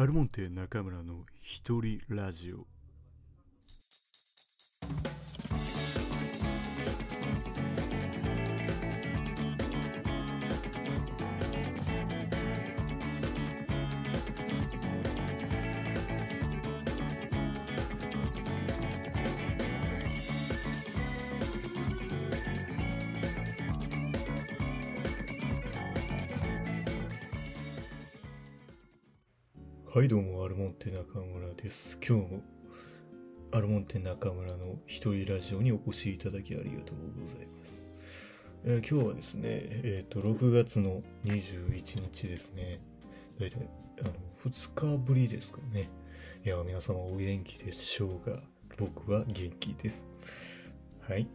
アルモンテ中村の一人ラジオ。はいどうもアルモンテ中村です。今日もアルモンテ中村の一人ラジオにお越しいただきありがとうございます、えー今日はですねえっ、と6月の21日ですね。大体あの2日ぶりですかね。いや皆様お元気でしょうが僕は元気です。はい。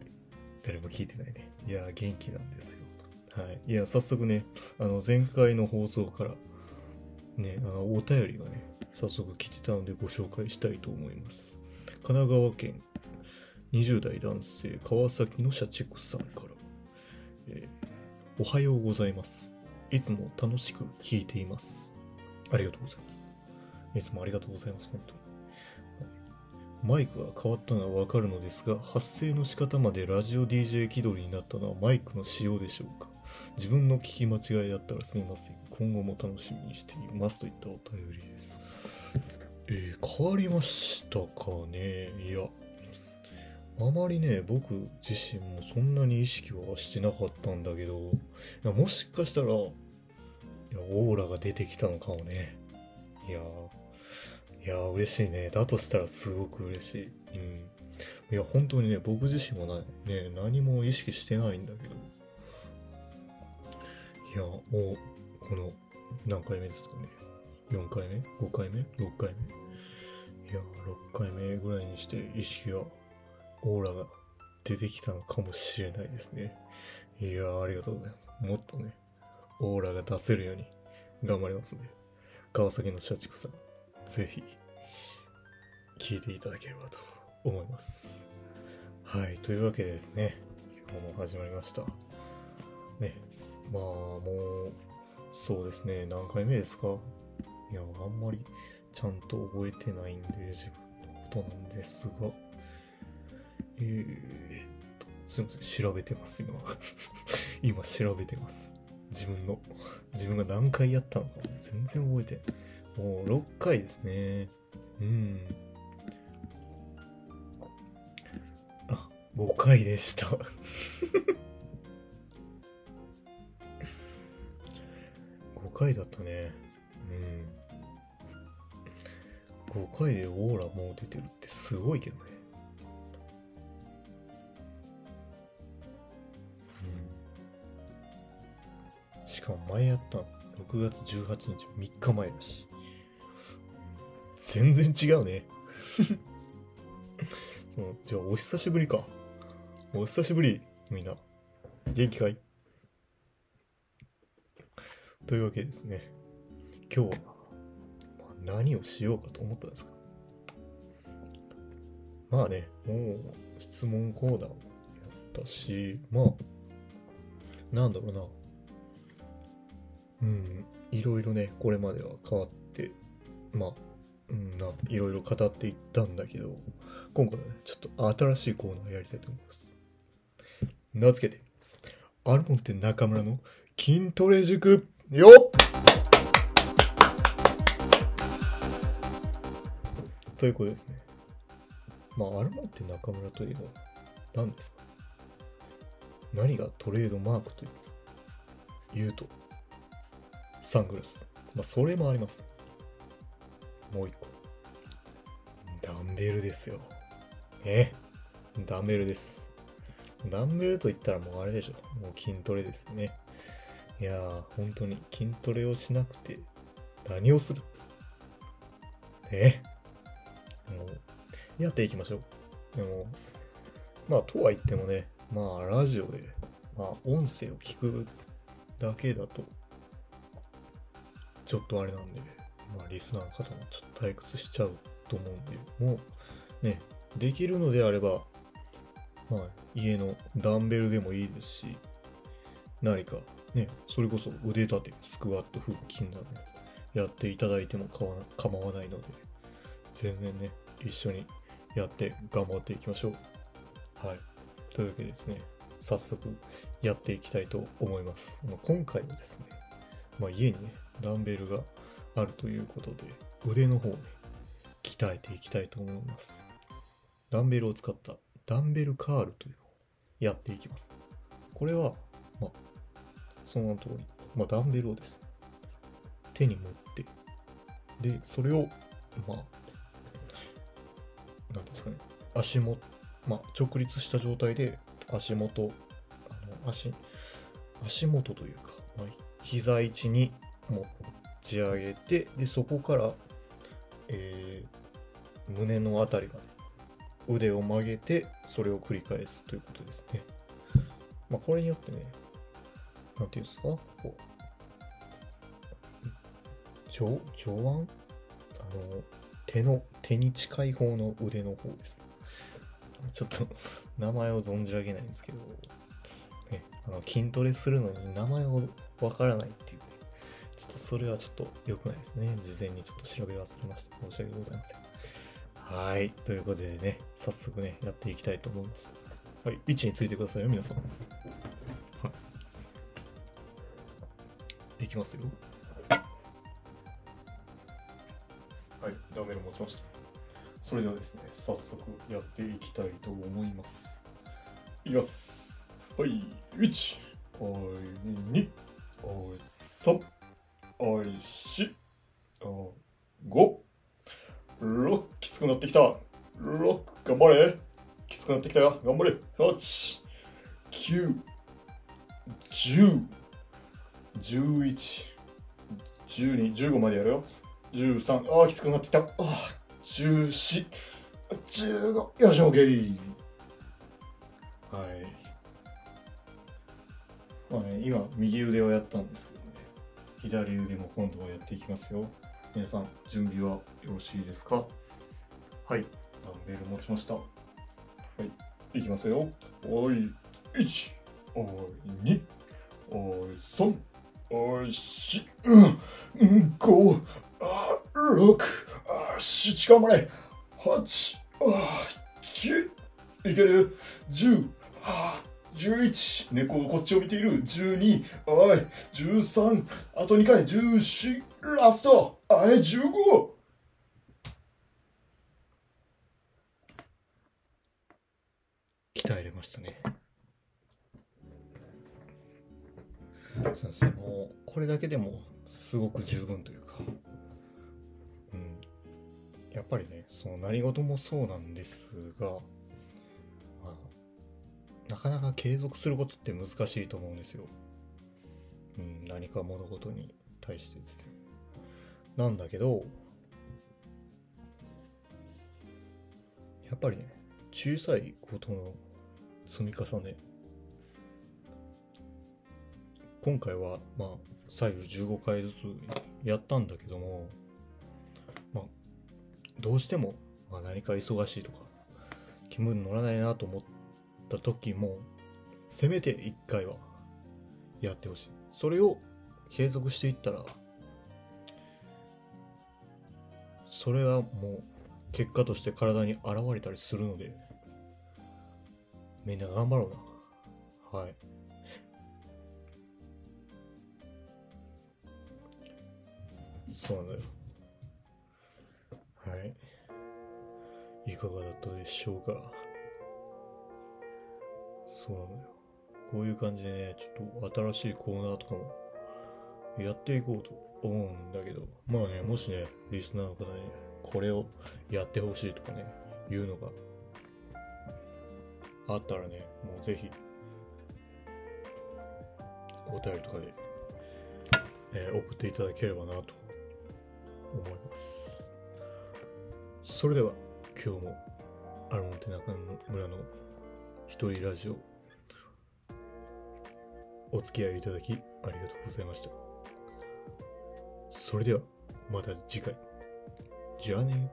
誰も聞いてないね。いや元気なんですよ。はい。いや早速ねあの前回の放送からね、あのお便りがね、早速来てたのでご紹介したいと思います。神奈川県20代男性川崎の社畜さんから、えーおはようございます。いつも楽しく聞いています。ありがとうございます。いつもありがとうございます、本当に。マイクが変わったのはわかるのですが、発声の仕方までラジオ DJ 気取りになったのはマイクの仕様でしょうか自分の聞き間違いだったらすみません。今後も楽しみにしていますといったお便りです。えー変わりましたかねいや、あまりね、僕自身もそんなに意識はしてなかったんだけど、いやもしかしたら、いや、オーラが出てきたのかもね。いやー、いや嬉しいね。だとしたらすごく嬉しい。うん。いや、本当にね、僕自身もないね、何も意識してないんだけど、いや、もう、この、何回目ですかね。4回目 ?5 回目 ?6 回目？いや、6回目ぐらいにして意識が、オーラが出てきたのかもしれないですね。いや、ありがとうございます。もっとね、オーラが出せるように頑張りますね。川崎の社畜さん、ぜひ、聞いていただければと思います。はい、というわけでですね、今日も始まりました。ね、まあもう、そうですね、何回目ですか？いや、あんまりちゃんと覚えてないんで、自分のことなんですが、えー、っと、すいません、調べてます、今。今調べてます。自分の、自分が何回やったのか、全然覚えてない。もう6回ですね。うん。あ、5回でした。回だったね。うん。5回でオーラもう出てるってすごいけどね。しかも前やった6月18日3日前だし。全然違うね。そうじゃあお久しぶりか。お久しぶり、みんな。元気かい？というわけですね、今日は、何をしようかと思ったんですか？まあね、もう質問コーナーをやったし、まあ、なんだろうな。うん、いろいろね、これまでは変わって、まあ、うん、ないろいろ語っていったんだけど、今回はね、ちょっと新しいコーナーやりたいと思います。名付けて、アルモンテ中村の筋トレ塾よっということですね。まあ、アルモンテ中村といえば何ですか？何がトレードマークという言うと、サングラス。まあ、それもあります。もう一個。ダンベルですよ。え？ダンベルです。ダンベルと言ったらもうあれでしょ。もう筋トレですよね。いやー、本当に筋トレをしなくて何をする？え？もう、やっていきましょう。でも、まあ、とは言ってもね、まあ、ラジオで、まあ、音声を聞くだけだと、ちょっとあれなんで、まあ、リスナーの方もちょっと退屈しちゃうと思うんで、もう、ね、できるのであれば、まあ、家のダンベルでもいいですし、何かね、それこそ腕立て、スクワット、腹筋など、やっていただいても構わないので、全然ね、一緒にやって頑張っていきましょう。はい。というわけでですね、早速やっていきたいと思います。まあ、今回はですね、まあ、家にね、ダンベルがあるということで、腕の方をね、鍛えていきたいと思います。ダンベルを使ったダンベルカールというのをやっていきます。これは、その通り、まあ、ダンベルをです。ね、手に持って、で、それを、まあ、なんですかね、足元、まあ、直立した状態で足元、あの足、足元というか、まあ、膝位置に持ち上げて、で、そこから、えー胸のあたりまで腕を曲げて、それを繰り返すということですね。まあ、これによってね、なんていうんですか、ここ、上、上腕？あの、手の、手に近い方の腕の方です。ちょっと、名前を存じ上げないんですけど、ね、あの筋トレするのに名前をわからないっていうね、ちょっとそれはちょっと良くないですね。事前にちょっと調べ忘れました。申し訳ございません。はい。ということでね、早速ね、やっていきたいと思います。はい。位置についてくださいよ、皆さん。きますよ。はい。ダメル持ちました。それではですね、早速やっていきたいと思います。いきます。はい。1、はい、2、はい、3、はい、4、はい、5、6きつくなってきた6頑張れきつくなってきたよ頑張れ8 9 10 11 12 15までやるよ。13ああきつくなってきた。ああ14 15よし OK はい。まあね今右腕をやったんですけどね。左腕も今度はやっていきますよ。皆さん準備はよろしいですか？はい。ダンベル持ちました。はい。いきますよ。おい。1おい。2おい。3おい。4うん。5あ6あ7頑張れ8あ9いける。10あ11猫こっちを見ている。12おい13あと2回。14ラスト。あえ15鍛えれましたね。そうですね。もうこれだけでもすごく十分というか。うん。やっぱりねその何事もそうなんですが、まあ、なかなか継続することって難しいと思うんですよ、うん、何か物事に対してですね。なんだけどやっぱりね小さいことの積み重ね今回はまあ左右15回ずつやったんだけどもまあどうしても、まあ、何か忙しいとか気分乗らないなと思った時もせめて1回はやってほしい。それを継続していったらそれはもう結果として体に現れたりするのでみんな頑張ろうな。はい。そうなのよ。はい。いかがだったでしょうか？そうなのよ。こういう感じでねちょっと新しいコーナーとかもやっていこうと思うんだけど。まあねもしねリスナーの方にこれをやってほしいとかねいうのがあったらねもうぜひお便りとかで、えー送っていただければなと思います。それでは今日もアルモンテ中村の一人ラジオお付き合いいただきありがとうございました。それではまた次回。じゃあね